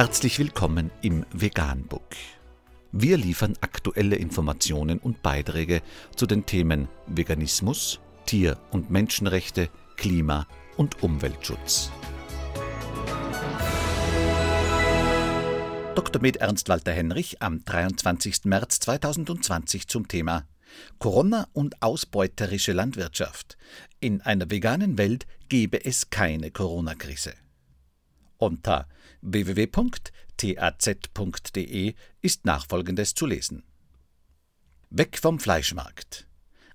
Herzlich willkommen im Veganbook. Wir liefern aktuelle Informationen und Beiträge zu den Themen Veganismus, Tier- und Menschenrechte, Klima- und Umweltschutz. Dr. Med Ernst Walter Henrich am 23. März 2020 zum Thema Corona und ausbeuterische Landwirtschaft. In einer veganen Welt gebe es keine Corona-Krise. Unter www.taz.de ist nachfolgendes zu lesen. Weg vom Fleischmarkt.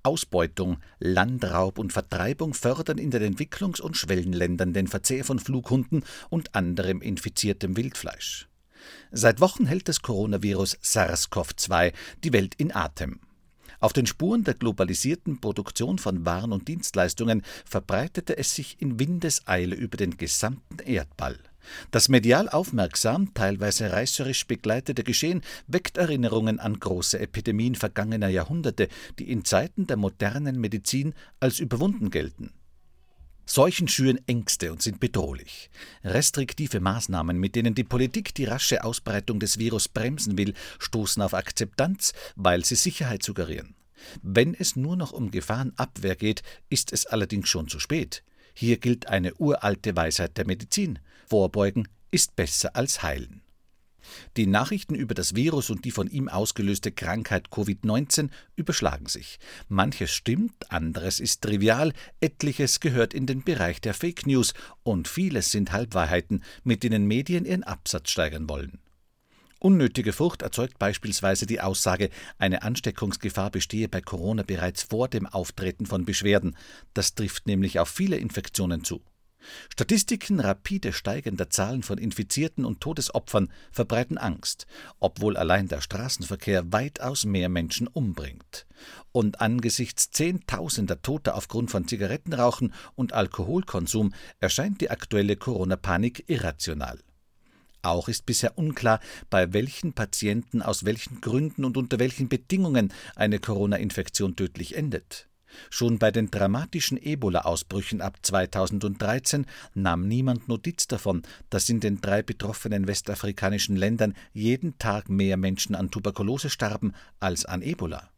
Ausbeutung, Landraub und Vertreibung fördern in den Entwicklungs- und Schwellenländern den Verzehr von Flughunden und anderem infiziertem Wildfleisch. Seit Wochen hält das Coronavirus SARS-CoV-2 die Welt in Atem. Auf den Spuren der globalisierten Produktion von Waren und Dienstleistungen verbreitete es sich in Windeseile über den gesamten Erdball. Das medial aufmerksam, teilweise reißerisch begleitete Geschehen weckt Erinnerungen an große Epidemien vergangener Jahrhunderte, die in Zeiten der modernen Medizin als überwunden gelten. Seuchen schüren Ängste und sind bedrohlich. Restriktive Maßnahmen, mit denen die Politik die rasche Ausbreitung des Virus bremsen will, stoßen auf Akzeptanz, weil sie Sicherheit suggerieren. Wenn es nur noch um Gefahrenabwehr geht, ist es allerdings schon zu spät. Hier gilt eine uralte Weisheit der Medizin. Vorbeugen ist besser als heilen. Die Nachrichten über das Virus und die von ihm ausgelöste Krankheit Covid-19 überschlagen sich. Manches stimmt, anderes ist trivial, etliches gehört in den Bereich der Fake News und vieles sind Halbwahrheiten, mit denen Medien ihren Absatz steigern wollen. Unnötige Furcht erzeugt beispielsweise die Aussage, eine Ansteckungsgefahr bestehe bei Corona bereits vor dem Auftreten von Beschwerden. Das trifft nämlich auf viele Infektionen zu. Statistiken rapide steigender Zahlen von Infizierten und Todesopfern verbreiten Angst, obwohl allein der Straßenverkehr weitaus mehr Menschen umbringt. Und angesichts Zehntausender Toter aufgrund von Zigarettenrauchen und Alkoholkonsum erscheint die aktuelle Corona-Panik irrational. Auch ist bisher unklar, bei welchen Patienten aus welchen Gründen und unter welchen Bedingungen eine Corona-Infektion tödlich endet. Schon bei den dramatischen Ebola-Ausbrüchen ab 2013 nahm niemand Notiz davon, dass in den drei betroffenen westafrikanischen Ländern jeden Tag mehr Menschen an Tuberkulose starben als an Ebola.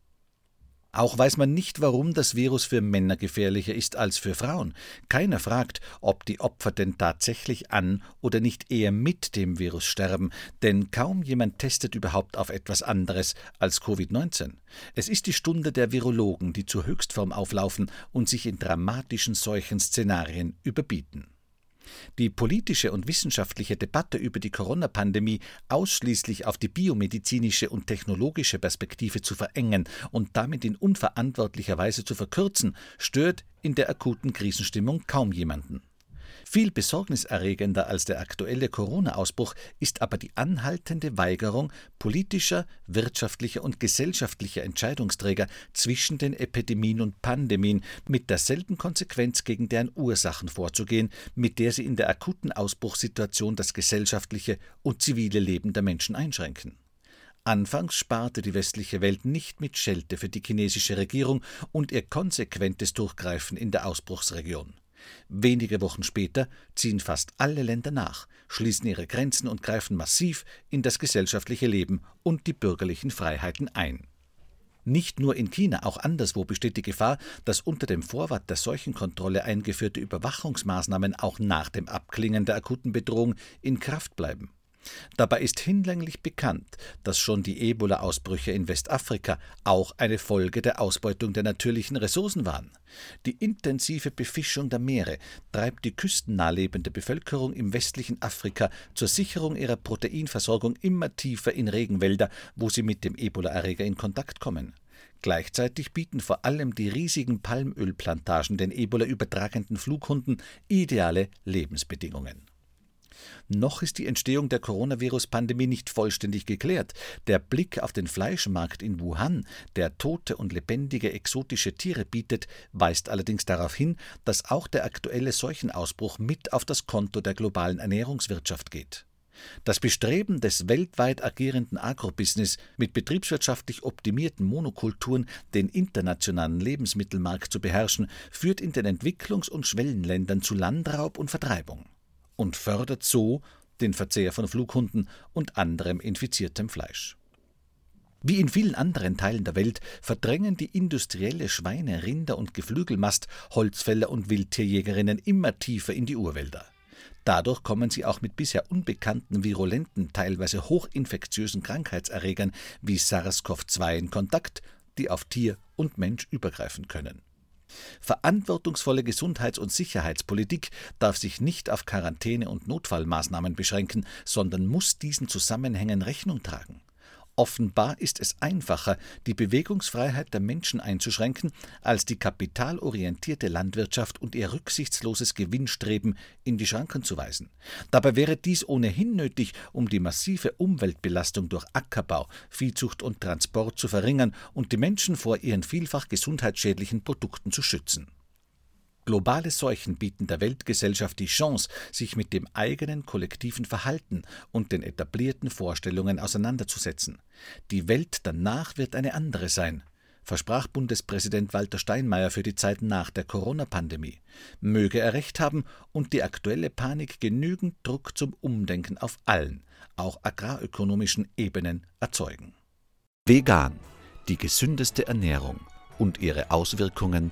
Auch weiß man nicht, warum das Virus für Männer gefährlicher ist als für Frauen. Keiner fragt, ob die Opfer denn tatsächlich an oder nicht eher mit dem Virus sterben, denn kaum jemand testet überhaupt auf etwas anderes als Covid-19. Es ist die Stunde der Virologen, die zur Höchstform auflaufen und sich in dramatischen solchen Szenarien überbieten. Die politische und wissenschaftliche Debatte über die Corona-Pandemie ausschließlich auf die biomedizinische und technologische Perspektive zu verengen und damit in unverantwortlicher Weise zu verkürzen, stört in der akuten Krisenstimmung kaum jemanden. Viel besorgniserregender als der aktuelle Corona-Ausbruch ist aber die anhaltende Weigerung politischer, wirtschaftlicher und gesellschaftlicher Entscheidungsträger zwischen den Epidemien und Pandemien mit derselben Konsequenz gegen deren Ursachen vorzugehen, mit der sie in der akuten Ausbruchssituation das gesellschaftliche und zivile Leben der Menschen einschränken. Anfangs sparte die westliche Welt nicht mit Schelte für die chinesische Regierung und ihr konsequentes Durchgreifen in der Ausbruchsregion. Wenige Wochen später ziehen fast alle Länder nach, schließen ihre Grenzen und greifen massiv in das gesellschaftliche Leben und die bürgerlichen Freiheiten ein. Nicht nur in China, auch anderswo besteht die Gefahr, dass unter dem Vorwand der Seuchenkontrolle eingeführte Überwachungsmaßnahmen auch nach dem Abklingen der akuten Bedrohung in Kraft bleiben. Dabei ist hinlänglich bekannt, dass schon die Ebola-Ausbrüche in Westafrika auch eine Folge der Ausbeutung der natürlichen Ressourcen waren. Die intensive Befischung der Meere treibt die küstennah lebende Bevölkerung im westlichen Afrika zur Sicherung ihrer Proteinversorgung immer tiefer in Regenwälder, wo sie mit dem Ebola-Erreger in Kontakt kommen. Gleichzeitig bieten vor allem die riesigen Palmölplantagen den Ebola übertragenden Flughunden ideale Lebensbedingungen. Noch ist die Entstehung der Coronavirus-Pandemie nicht vollständig geklärt. Der Blick auf den Fleischmarkt in Wuhan, der tote und lebendige exotische Tiere bietet, weist allerdings darauf hin, dass auch der aktuelle Seuchenausbruch mit auf das Konto der globalen Ernährungswirtschaft geht. Das Bestreben des weltweit agierenden Agrobusiness, mit betriebswirtschaftlich optimierten Monokulturen den internationalen Lebensmittelmarkt zu beherrschen, führt in den Entwicklungs- und Schwellenländern zu Landraub und Vertreibung und fördert so den Verzehr von Flughunden und anderem infiziertem Fleisch. Wie in vielen anderen Teilen der Welt verdrängen die industrielle Schweine, Rinder und Geflügelmast Holzfäller und Wildtierjägerinnen immer tiefer in die Urwälder. Dadurch kommen sie auch mit bisher unbekannten virulenten, teilweise hochinfektiösen Krankheitserregern wie SARS-CoV-2 in Kontakt, die auf Tier und Mensch übergreifen können. Verantwortungsvolle Gesundheits- und Sicherheitspolitik darf sich nicht auf Quarantäne und Notfallmaßnahmen beschränken, sondern muss diesen Zusammenhängen Rechnung tragen. Offenbar ist es einfacher, die Bewegungsfreiheit der Menschen einzuschränken, als die kapitalorientierte Landwirtschaft und ihr rücksichtsloses Gewinnstreben in die Schranken zu weisen. Dabei wäre dies ohnehin nötig, um die massive Umweltbelastung durch Ackerbau, Viehzucht und Transport zu verringern und die Menschen vor ihren vielfach gesundheitsschädlichen Produkten zu schützen. Globale Seuchen bieten der Weltgesellschaft die Chance, sich mit dem eigenen kollektiven Verhalten und den etablierten Vorstellungen auseinanderzusetzen. Die Welt danach wird eine andere sein, versprach Bundespräsident Walter Steinmeier für die Zeit nach der Corona-Pandemie. Möge er recht haben und die aktuelle Panik genügend Druck zum Umdenken auf allen, auch agrarökonomischen Ebenen erzeugen. Vegan, die gesündeste Ernährung und ihre Auswirkungen